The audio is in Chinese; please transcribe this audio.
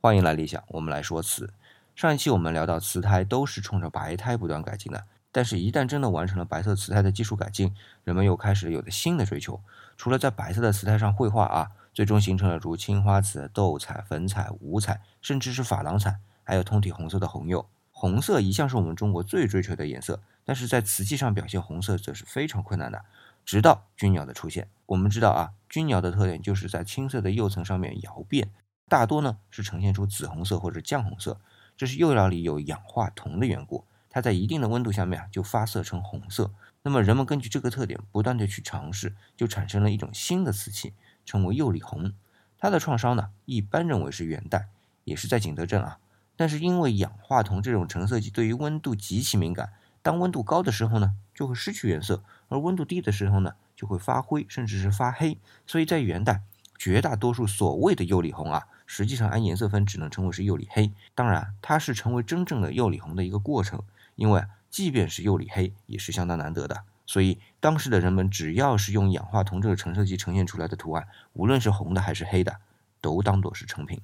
欢迎来理想，我们来说瓷。上一期我们聊到瓷胎都是冲着白胎不断改进的，但是，一旦真的完成了白色瓷胎的技术改进，人们又开始有了新的追求。除了在白色的瓷胎上绘画啊，最终形成了如青花瓷、斗彩、粉彩、五彩，甚至是珐琅彩，还有通体红色的红釉。红色一向是我们中国最追求的颜色，但是在瓷器上表现红色则是非常困难的。直到钧窑的出现，我们知道啊，钧窑的特点就是在青色的釉层上面窑变，大多呢是呈现出紫红色或者酱红色，这是釉料里有氧化铜的缘故，它在一定的温度下面啊就发色成红色。那么人们根据这个特点不断的去尝试，就产生了一种新的瓷器，称为釉里红。它的创烧呢一般认为是元代，也是在景德镇啊，但是因为氧化铜这种成色剂对于温度极其敏感。当温度高的时候呢，就会失去原色；而温度低的时候呢，就会发灰，甚至是发黑。所以在元代，绝大多数所谓的釉里红啊，实际上按颜色分只能称为是釉里黑。当然，它是成为真正的釉里红的一个过程，因为即便是釉里黑，也是相当难得的。所以当时的人们只要是用氧化铜这个成色剂呈现出来的图案，无论是红的还是黑的，都当做是成品。